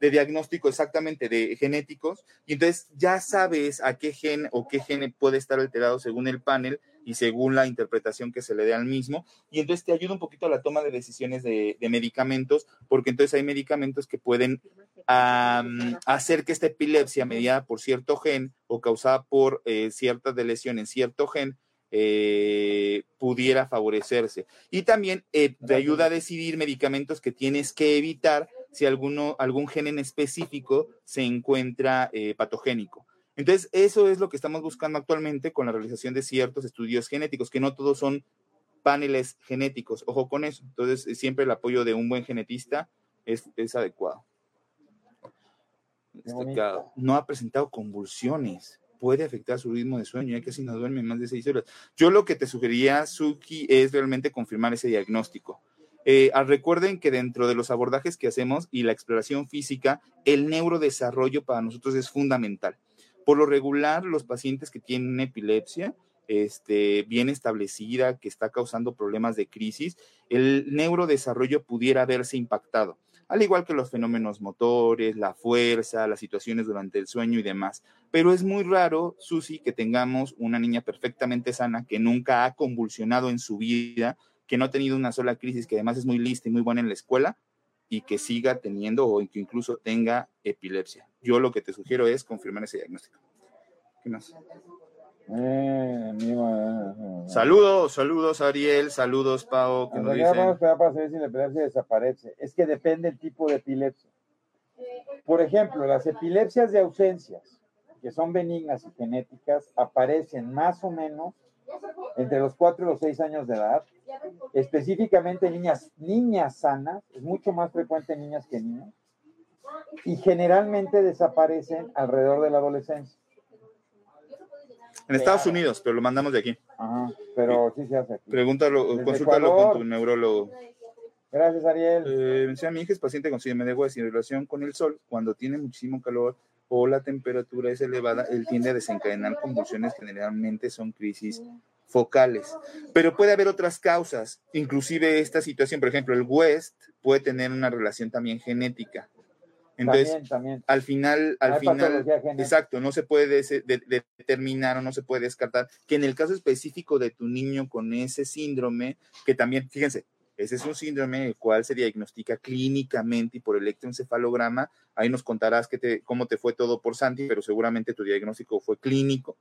S3: de diagnósticos exactamente de genéticos, y entonces ya sabes a qué gen o qué gen puede estar alterado según el panel y según la interpretación que se le dé al mismo. Y entonces te ayuda un poquito a la toma de decisiones de, medicamentos, porque entonces hay medicamentos que pueden hacer que esta epilepsia mediada por cierto gen o causada por eh, cierta lesión en cierto gen, eh, pudiera favorecerse. Y también eh, te ayuda a decidir medicamentos que tienes que evitar si alguno, algún gen en específico se encuentra patogénico. Entonces, eso es lo que estamos buscando actualmente con la realización de ciertos estudios genéticos, que no todos son paneles genéticos. Ojo con eso. Entonces, eh, siempre el apoyo de un buen genetista es, adecuado. no ha presentado convulsiones. Puede afectar su ritmo de sueño, ya que si no duerme más de seis horas. Yo lo que te sugeriría, Suki, es realmente confirmar ese diagnóstico. Eh, ah, recuerden que dentro de los abordajes que hacemos y la exploración física, el neurodesarrollo para nosotros es fundamental. Por lo regular, los pacientes que tienen epilepsia, este, bien establecida, que está causando problemas de crisis, el neurodesarrollo pudiera verse impactado, al igual que los fenómenos motores, la fuerza, las situaciones durante el sueño y demás. Pero es muy raro, Susi, que tengamos una niña perfectamente sana que nunca ha convulsionado en su vida, que no ha tenido una sola crisis, que además es muy lista y muy buena en la escuela, y que siga teniendo o que incluso tenga epilepsia. Yo lo que te sugiero es confirmar ese diagnóstico. ¿Qué más? Eh, eh, saludos, saludos Ariel, saludos Pau.
S2: Que nos dicen. para saber si la epilepsia desaparece. Es que depende del tipo de epilepsia. Por ejemplo, las epilepsias de ausencias, que son benignas y genéticas, aparecen más o menos entre los 4 y los 6 años de edad específicamente niñas, niñas sanas, es mucho más frecuente en niñas que niños, y generalmente desaparecen alrededor de la adolescencia.
S3: En Estados Unidos, pero lo mandamos de aquí.
S2: Ajá, pero sí se hace aquí.
S3: Pregúntalo, consúltalo con tu neurólogo.
S2: Gracias, Ariel.
S3: Eh, mi hija es paciente con síndrome de West y en relación con el sol, cuando tiene muchísimo calor o la temperatura es elevada, él tiende a desencadenar convulsiones, generalmente son crisis focales. Pero puede haber otras causas, inclusive esta situación, por ejemplo, el West puede tener una relación también genética. Entonces, al final, al final, exacto, no se puede determinar o no se puede descartar que en el caso específico de tu niño con ese síndrome, que también, fíjense, ese es un síndrome el cual se diagnostica clínicamente y por electroencefalograma. Ahí nos contarás que te, cómo te fue todo por Santi, pero seguramente tu diagnóstico fue clínico.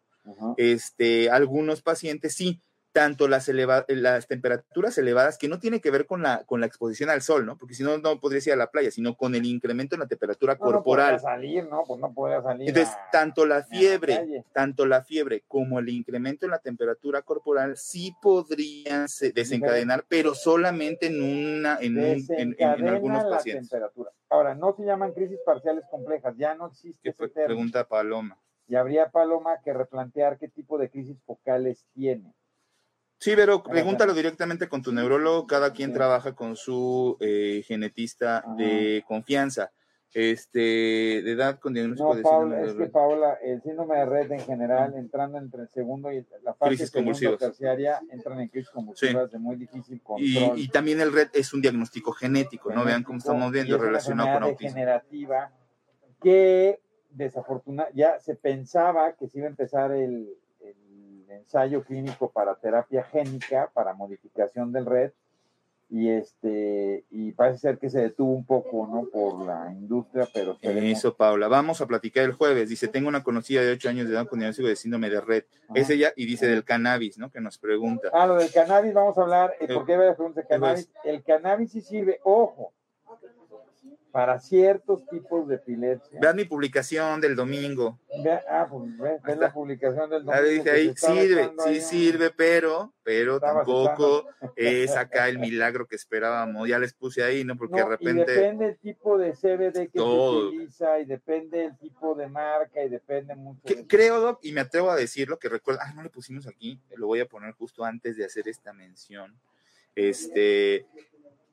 S3: Este, algunos pacientes sí, tanto las, las temperaturas elevadas, que no tiene que ver con la, con la exposición al sol, ¿no? Porque si no, no podrías ir a la playa, sino con el incremento en la temperatura corporal.
S2: No salir, ¿no? Pues no podría salir.
S3: Entonces, tanto la fiebre, tanto la fiebre como el incremento en la temperatura corporal sí podrían desencadenar, pero solamente en una, en, en, algunos pacientes. Temperatura.
S2: Ahora, no se llaman crisis parciales complejas, ya no existe ese
S3: Pregunta Paloma.
S2: Y habría Paloma que replantear qué tipo de crisis focales tiene.
S3: Sí, pero pregúntalo directamente con tu neurólogo. Cada quien trabaja con su eh, genetista de confianza. Este, de edad con diagnóstico
S2: de Paula, es que Paula, el síndrome de red en general, entrando entre el segundo y la fase crisis terciaria, entran en crisis convulsivas de muy difícil control.
S3: Y, también el red es un diagnóstico genético, ¿no? Vean cómo estamos viendo relacionado con autismo.
S2: degenerativa que desafortunadamente ya se pensaba que se iba a empezar el, ensayo clínico para terapia génica, para modificación del red, y este y parece ser que se detuvo un poco no por la industria pero
S3: eso Paula. Vamos a platicar el jueves. Dice tengo una conocida de 8 años de edad con diagnóstico de síndrome de red es ella y dice del cannabis no que nos pregunta.
S2: Ah lo del cannabis vamos a hablar eh, ¿por qué pregunta de cannabis? el cannabis sí sirve ojo para ciertos tipos de epilepsia.
S3: Vean mi publicación del domingo.
S2: ah, pues ve, la publicación del domingo.
S3: dice ahí, sirve, sí sirve, pero, pero tampoco [LAUGHS] es acá el milagro que esperábamos. Ya les puse ahí, ¿no? Porque de repente.
S2: Y depende el tipo de CBD que se utiliza, y depende el tipo de marca, y depende mucho.
S3: creo, Doc, y me atrevo a decirlo, que recuerda, ah, no le pusimos aquí, lo voy a poner justo antes de hacer esta mención. Este,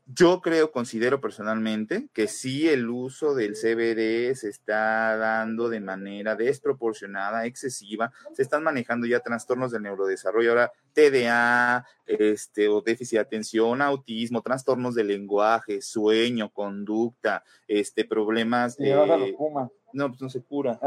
S3: yo creo, considero personalmente que sí el uso del CBD se está dando de manera desproporcionada, excesiva. Se están manejando ya trastornos del neurodesarrollo, ahora TDA, este, o déficit de atención, autismo, trastornos del lenguaje, sueño, conducta, este, problemas.
S2: de
S3: no, pues no se cura.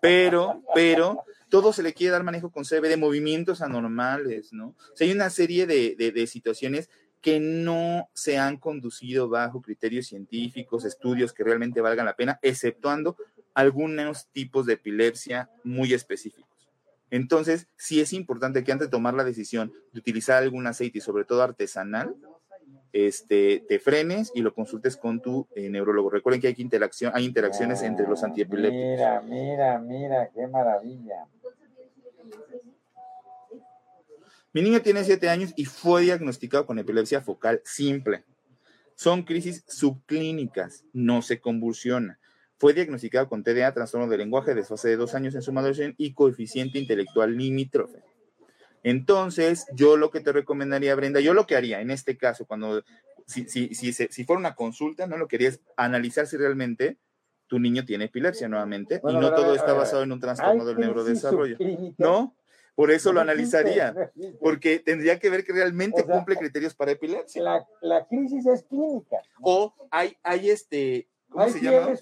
S3: Pero, pero, todo se le quiere dar manejo con CBD, movimientos anormales, ¿no? O sea, hay una serie de, de, de situaciones que no se han conducido bajo criterios científicos, estudios que realmente valgan la pena, exceptuando algunos tipos de epilepsia muy específicos. Entonces, sí es importante que antes de tomar la decisión de utilizar algún aceite y sobre todo artesanal, este, te frenes y lo consultes con tu eh, neurólogo. Recuerden que hay, interacción, hay interacciones entre los antiepilépticos.
S2: Mira, mira, mira, qué maravilla.
S3: Mi niño tiene 7 años y fue diagnosticado con epilepsia focal simple. Son crisis subclínicas, no se convulsiona. Fue diagnosticado con TDA, trastorno de lenguaje, desfase de dos años en su maduración y coeficiente intelectual limítrofe. Entonces, yo lo que te recomendaría, Brenda, yo lo que haría en este caso, cuando, si, si, si, si fuera una consulta, no lo querías analizar si realmente tu niño tiene epilepsia nuevamente y no todo está basado en un trastorno del neurodesarrollo. ¿No? Por eso lo analizaría, porque tendría que ver que realmente cumple criterios para epilepsia.
S2: La, crisis es clínica.
S3: O hay, hay este, ¿cómo se llama?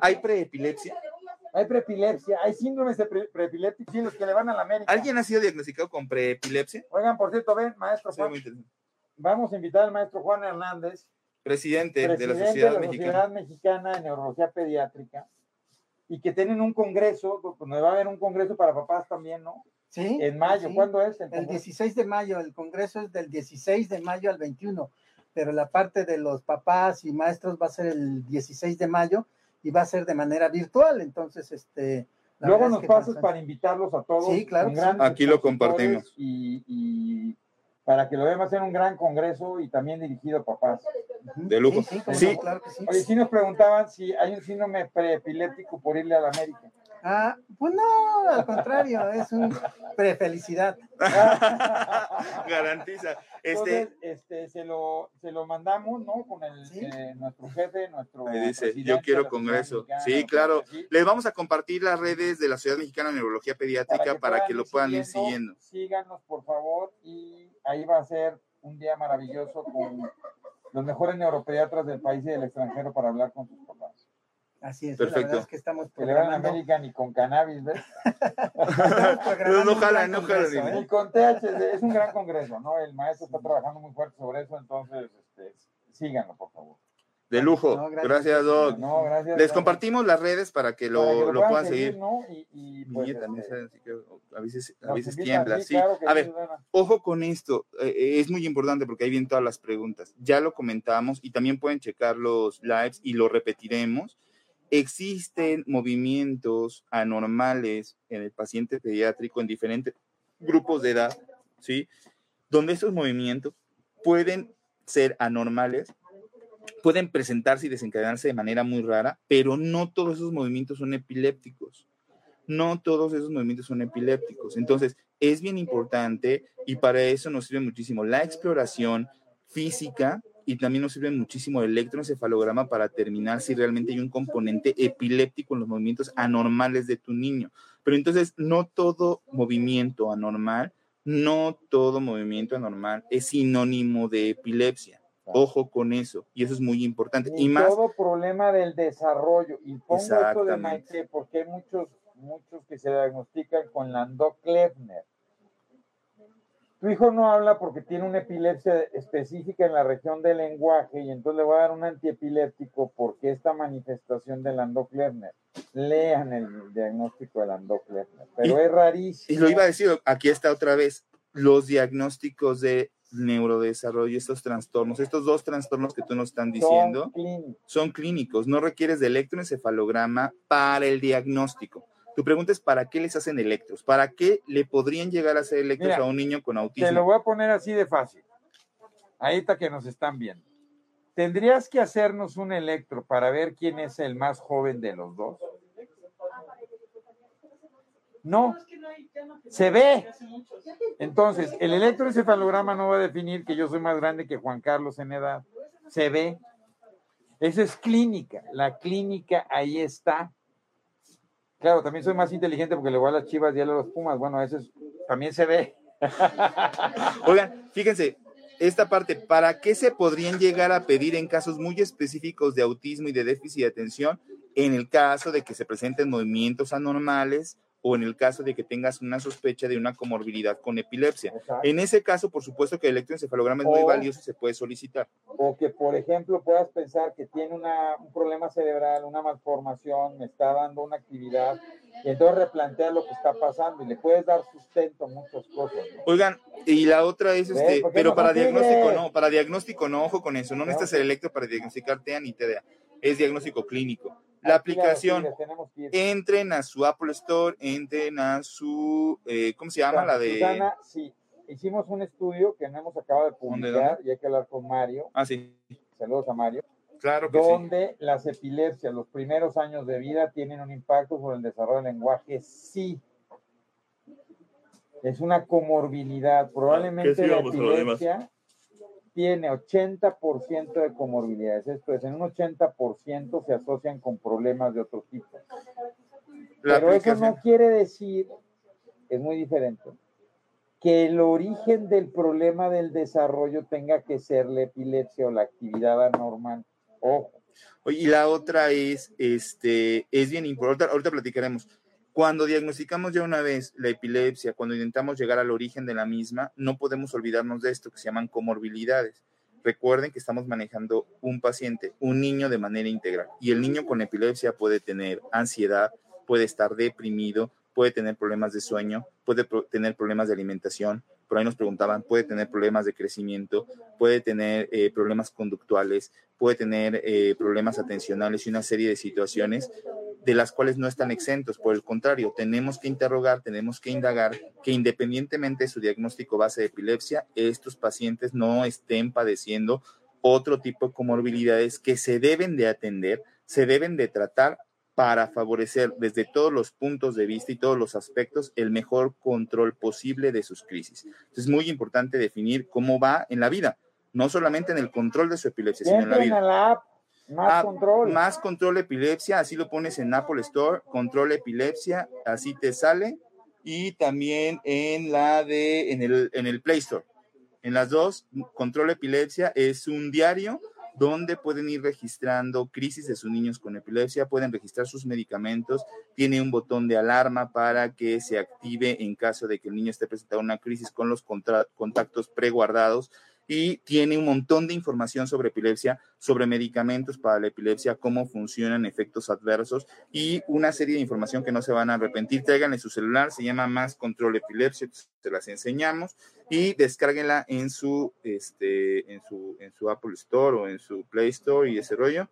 S3: Hay preepilepsia.
S2: Hay preepilepsia, hay síndromes de pre preepilépticos los que le van a la América.
S3: ¿Alguien ha sido diagnosticado con preepilepsia?
S2: Oigan, por cierto, ven, maestro Juan. Vamos a invitar al maestro Juan Hernández,
S3: presidente, de la Sociedad,
S2: de la Sociedad Mexicana de Neurología Pediátrica, y que tienen un congreso, donde va a haber un congreso para papás también, ¿no?
S4: Sí.
S2: En mayo, ¿cuándo es?
S4: El, 16 de mayo, el congreso es del 16 de mayo al 21, pero la parte de los papás y maestros va a ser el 16 de mayo y va a ser de manera virtual, entonces este...
S2: Luego nos pasas para invitarlos a todos.
S4: Sí, claro.
S3: Aquí lo compartimos.
S2: Y, para que lo veamos en un gran congreso y también dirigido a papás.
S3: De lujo.
S2: Sí, sí, claro que sí. Oye, sí nos preguntaban si hay un síndrome preepiléptico por irle a la América.
S4: Ah, pues no, al contrario, es un prefelicidad. [LAUGHS]
S3: Garantiza. Este,
S2: Entonces, este, se lo, se lo mandamos, ¿no? Con el,
S4: Sí.
S2: eh, nuestro jefe, nuestro.
S3: Ahí dice, yo quiero congreso. Sí, claro. Les vamos a compartir las redes de la Ciudad Mexicana de Neurología Pediátrica para que, lo puedan ir siguiendo.
S2: Síganos, por favor, y ahí va a ser un día maravilloso con los mejores neuropediatras del país y del extranjero para hablar con sus papás.
S4: Así es, la
S3: Perfecto.
S4: verdad es que estamos
S2: Que
S4: programando.
S2: América ni con cannabis, ¿ves?
S3: No, no jalan, no jalan, ni-
S4: ¿eh?
S2: Y con THC, es un gran congreso, ¿no? El maestro está trabajando muy fuerte sobre eso, entonces, este, síganlo, por favor.
S3: De lujo.
S4: No, gracias.
S3: gracias, Doc.
S2: No, gracias.
S3: Les compartimos las redes para que lo,
S2: para que
S3: lo puedan seguir.
S2: ¿no? Y, y,
S3: Mi
S2: pues,
S3: también
S2: este,
S3: que a veces, a veces tiembla.
S2: sí,
S3: Sí.
S2: claro que
S3: A ver, ojo con esto, eh, es muy importante porque ahí vienen todas las preguntas. Ya lo comentamos y también pueden checar los lives y lo repetiremos. Existen movimientos anormales en el paciente pediátrico en diferentes grupos de edad, ¿sí? Donde esos movimientos pueden ser anormales, pueden presentarse y desencadenarse de manera muy rara, pero no todos esos movimientos son epilépticos no todos esos movimientos son epilépticos. Entonces, es bien importante y para eso nos sirve muchísimo la exploración física y también nos sirve muchísimo el electroencefalograma para determinar si realmente hay un componente epiléptico en los movimientos anormales de tu niño. Pero entonces, no todo movimiento anormal, no todo movimiento anormal es sinónimo de epilepsia. Ojo con eso, y eso es muy importante. Y más,
S2: todo problema del desarrollo. Y pongo esto de. Maite porque hay muchos, muchos que se diagnostican con Landau-Kleffner. Tu hijo no habla porque tiene una epilepsia específica en la región del lenguaje y entonces le voy a dar un antiepiléptico porque esta manifestación de Landau-Kleffner. Lean el diagnóstico de Landau-Kleffner. Pero
S3: Y-
S2: es rarísimo.
S3: Y lo iba a decir, aquí está otra vez, los diagnósticos de neurodesarrollo, estos trastornos, estos dos trastornos que tú nos están
S2: Son
S3: diciendo,
S2: clínicos.
S3: son clínicos, no requieres de electroencefalograma para el diagnóstico. Tu pregunta es, ¿para qué les hacen electros? ¿Para qué le podrían llegar a hacer electros
S2: Mira,
S3: a un niño con
S2: Te lo
S3: autismo?
S2: voy a poner así de fácil. Ahí está que nos están viendo. ¿Tendrías que hacernos un electro para ver quién es el más joven de los dos? No, se ve. Entonces, el electroencefalograma no va a definir que yo soy más grande que Juan Carlos en edad. Se ve. Eso es clínica. La clínica ahí está. Claro, también soy más inteligente porque le voy a las chivas y a los pumas. Bueno, eso es- también se ve. [LAUGHS]
S3: Oigan, fíjense, esta parte, ¿para qué se podrían llegar a pedir en casos muy específicos de autismo y de déficit de atención? En el caso de que se presenten movimientos anormales o en el caso de que tengas una sospecha de una comorbilidad con epilepsia. En ese caso, por supuesto que el electroencefalograma es muy valioso y se puede solicitar.
S2: o que, por ejemplo, puedas pensar que tiene una- un problema cerebral, una malformación, me está dando una actividad, y entonces replantea lo que está pasando y le puedes dar sustento a muchas cosas. ¿no?
S3: Oigan, y la otra es, este,
S2: ¿Por qué
S3: pero
S2: no
S3: para diagnóstico no, para diagnóstico no, ojo con eso, no
S2: No.
S3: necesitas el electro para diagnosticar TEA ni TDA, es diagnóstico clínico. La
S2: Aquí
S3: aplicación, entren a su Apple Store, entren a su, eh, ¿cómo se llama? La de...
S2: Susana, sí, hicimos un estudio que no hemos acabado de
S3: ¿Dónde,
S2: publicar y hay que hablar con Mario.
S3: Ah, sí,
S2: Saludos a Mario.
S3: claro que sí.
S2: donde las epilepsias, los primeros años de vida, tienen un impacto sobre el desarrollo del lenguaje, sí. Es una comorbilidad. Probablemente la epilepsia tiene 80% de comorbilidades. Esto es, en un 80% se asocian con problemas de otro tipo.
S3: La
S2: Pero eso no quiere decir, es muy diferente, que el origen del problema del desarrollo tenga que ser la epilepsia o la actividad anormal. Ojo.
S3: Oye, y la otra es, este, es bien importante, ahorita platicaremos. Cuando diagnosticamos ya una vez la epilepsia, cuando intentamos llegar al origen de la misma, no podemos olvidarnos de esto que se llaman comorbilidades. Recuerden que estamos manejando un paciente, un niño de manera integral. Y el niño con epilepsia puede tener ansiedad, puede estar deprimido, puede tener problemas de sueño, puede tener problemas de alimentación. Por ahí nos preguntaban, puede tener problemas de crecimiento, puede tener eh, problemas conductuales, puede tener eh, problemas atencionales y una serie de situaciones de las cuales no están exentos. Por el contrario, tenemos que interrogar, tenemos que indagar que independientemente de su diagnóstico base de epilepsia, estos pacientes no estén padeciendo otro tipo de comorbilidades que se deben de atender, se deben de tratar para favorecer desde todos los puntos de vista y todos los aspectos el mejor control posible de sus crisis. Entonces es muy importante definir cómo va en la vida, no solamente en el control de su epilepsia, sino en la vida.
S2: Más
S3: Ah,
S2: control.
S3: Más control epilepsia, así lo pones en Apple Store, control epilepsia, así te sale. Y también en la de, en el, en el Play Store. En las dos, control epilepsia es un diario donde pueden ir registrando crisis de sus niños con epilepsia, pueden registrar sus medicamentos, tiene un botón de alarma para que se active en caso de que el niño esté presentando una crisis con los contactos preguardados y tiene un montón de información sobre epilepsia, sobre medicamentos para la epilepsia, cómo funcionan efectos adversos y una serie de información que no se van a arrepentir. Tráiganle su celular, se llama Más Control Epilepsia, se las enseñamos y descárguenla en su, este, en su, en su Apple Store o en su Play Store y ese rollo.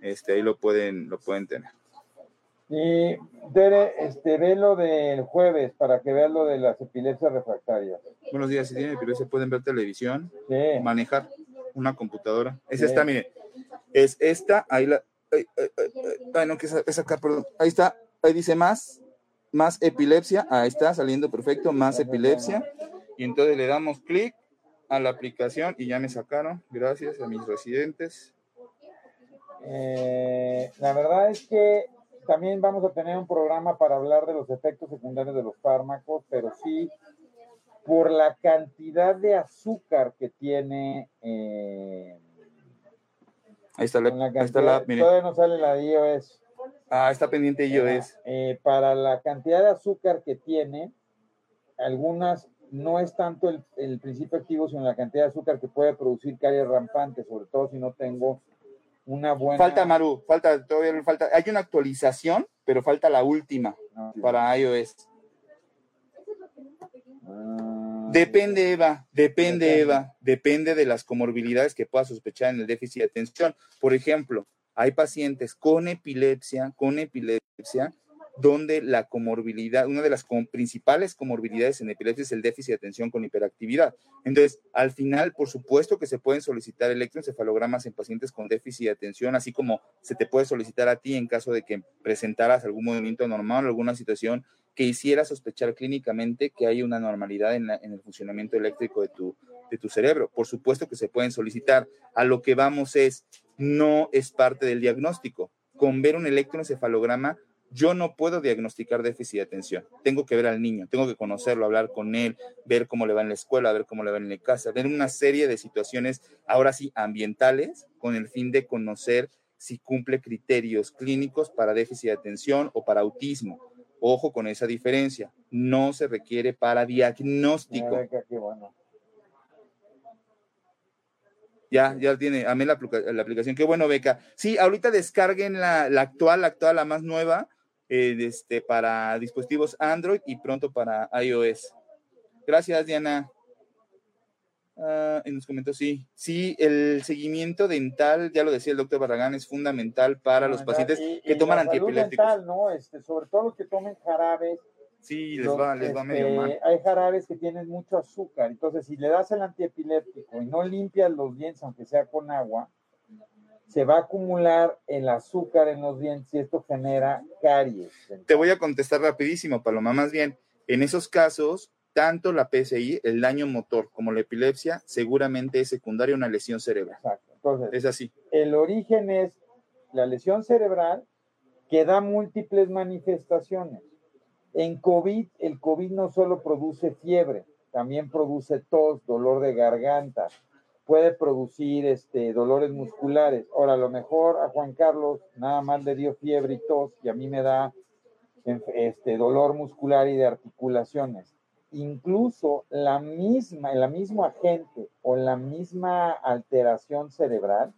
S3: Este, ahí lo pueden, lo pueden tener.
S2: Y Tere, este, ve lo del jueves para que veas lo de las epilepsias refractarias.
S3: Buenos días, si tienen epilepsia pueden ver televisión,
S2: Sí.
S3: manejar una computadora. Es
S2: Sí.
S3: esta, miren. Es esta, ahí la. Ay, ay, ay, ay, ay, no, que es acá, perdón. Ahí está, ahí dice más, más epilepsia. Ahí está, saliendo perfecto, más epilepsia. Y entonces le damos clic a la aplicación y ya me sacaron. Gracias a mis residentes.
S2: Eh, la verdad es que también vamos a tener un programa para hablar de los efectos secundarios de los fármacos, pero sí por la cantidad de azúcar que tiene. eh,
S3: Ahí está la, ahí está la
S2: todavía no sale la iOS.
S3: Ah, está pendiente iOS.
S2: Eh, para la cantidad de azúcar que tiene, algunas no es tanto el, el principio activo, sino la cantidad de azúcar que puede producir caries rampantes, sobre todo si no tengo una buena.
S3: Falta Maru, falta, todavía falta. Hay una actualización, pero falta la última
S2: No,
S3: para iOS.
S2: Ah,
S3: Depende, Eva, depende,
S2: Depende.
S3: Eva, depende de las comorbilidades que pueda sospechar en el déficit de atención. Por ejemplo, hay pacientes con epilepsia, con epilepsia, donde la comorbilidad, una de las principales comorbilidades en epilepsia es el déficit de atención con hiperactividad. Entonces, al final, por supuesto que se pueden solicitar electroencefalogramas en pacientes con déficit de atención, así como se te puede solicitar a ti en caso de que presentaras algún movimiento anormal o alguna situación que hiciera sospechar clínicamente que hay una normalidad en, en el funcionamiento eléctrico de tu, de tu cerebro. Por supuesto que se pueden solicitar. A lo que vamos es, no es parte del diagnóstico. Con ver un electroencefalograma, yo no puedo diagnosticar déficit de atención. Tengo que ver al niño, tengo que conocerlo, hablar con él, ver cómo le va en la escuela, ver cómo le va en la casa, ver una serie de situaciones, ahora sí, ambientales, con el fin de conocer si cumple criterios clínicos para déficit de atención o para autismo. Ojo con esa diferencia. No se requiere para diagnóstico. Ya, ya tiene, amé la, la aplicación. Qué bueno, Beca. Sí, ahorita descarguen la, la actual, la actual, la más nueva, eh, este, para dispositivos Android y pronto para iOS. Gracias, Diana. Ah, y nos comentó, sí. Sí, el seguimiento dental, ya lo decía el doctor Barragán, es fundamental para los
S2: No,
S3: pacientes
S2: y-
S3: que
S2: y
S3: toman antiepilépticos.
S2: ¿no? Este, sobre todo los que tomen jarabes.
S3: Sí, les
S2: los,
S3: va, les va medio
S2: este,
S3: mal.
S2: Hay jarabes que tienen mucho azúcar, entonces si le das el antiepiléptico y no limpias los dientes, aunque sea con agua, se va a acumular el azúcar en los dientes y esto genera caries.
S3: Te voy a contestar rapidísimo, Paloma. Más bien, en esos casos, tanto la PSI, el daño motor, como la epilepsia, seguramente es secundaria a una lesión cerebral.
S2: Exacto. Entonces,
S3: Es así.
S2: el origen es la lesión cerebral que da múltiples manifestaciones. En COVID, el COVID no solo produce fiebre, también produce tos, dolor de garganta, puede producir este, dolores musculares. Ahora, a lo mejor a Juan Carlos nada más le dio fiebre y tos y a mí me da este, dolor muscular y de articulaciones. Incluso la misma, el mismo agente o la misma alteración cerebral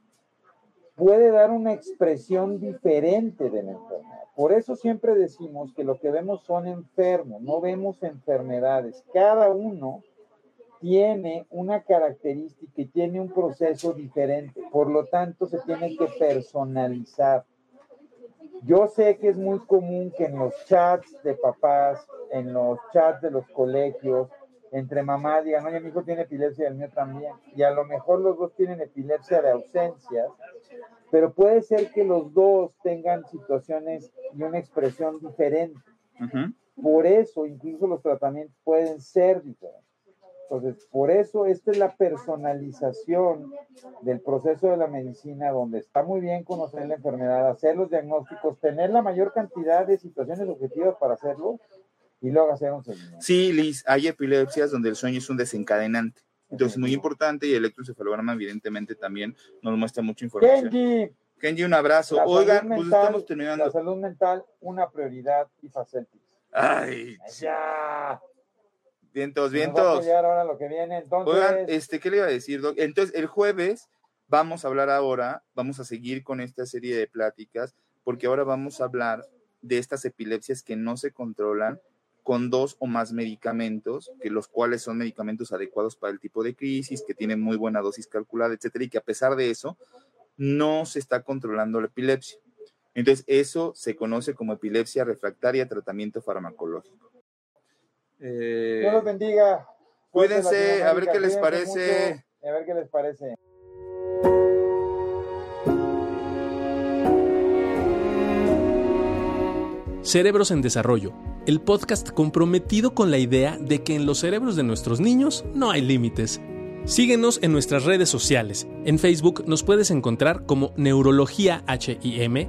S2: puede dar una expresión diferente de la enfermedad. Por eso siempre decimos que lo que vemos son enfermos, no vemos enfermedades. Cada uno tiene una característica y tiene un proceso diferente. Por lo tanto, se tiene que personalizar. Yo sé que es muy común que en los chats de papás, en los chats de los colegios, entre mamás digan, oye, mi hijo tiene epilepsia y el mío también. Y a lo mejor los dos tienen epilepsia de ausencias, pero puede ser que los dos tengan situaciones y una expresión diferente. Por eso, incluso los tratamientos pueden ser diferentes. Entonces, por eso, esta es la personalización del proceso de la medicina, donde está muy bien conocer la enfermedad, hacer los diagnósticos, tener la mayor cantidad de situaciones objetivas para hacerlo y luego hacer un seguimiento.
S3: Sí, Liz, hay epilepsias donde el sueño es un desencadenante. Entonces, muy importante y el electroencefalograma, evidentemente, también nos muestra mucha información.
S2: Kenji,
S3: Kenji, un abrazo.
S2: la
S3: Oigan, pues
S2: mental-
S3: estamos terminando.
S2: La salud mental, una prioridad y facility.
S3: Ay,
S2: Ya.
S3: Vientos,
S2: Nos va a
S3: vientos.
S2: ahora lo que viene. Entonces,
S3: Oigan, este, ¿qué le iba a decir, Doc? Entonces, el jueves vamos a hablar ahora, vamos a seguir con esta serie de pláticas, porque ahora vamos a hablar de estas epilepsias que no se controlan con dos o más medicamentos, que los cuales son medicamentos adecuados para el tipo de crisis, que tienen muy buena dosis calculada, etcétera, y que a pesar de eso no se está controlando la epilepsia. Entonces, eso se conoce como epilepsia refractaria, tratamiento farmacológico. Eh,
S2: Dios los bendiga.
S3: Cuídense, a ver qué les parece.
S2: mucho, A ver qué les parece.
S1: Cerebros en Desarrollo, el podcast comprometido con la idea de que en los cerebros de nuestros niños no hay límites. Síguenos en nuestras redes sociales. En Facebook nos puedes encontrar como Neurología HIM,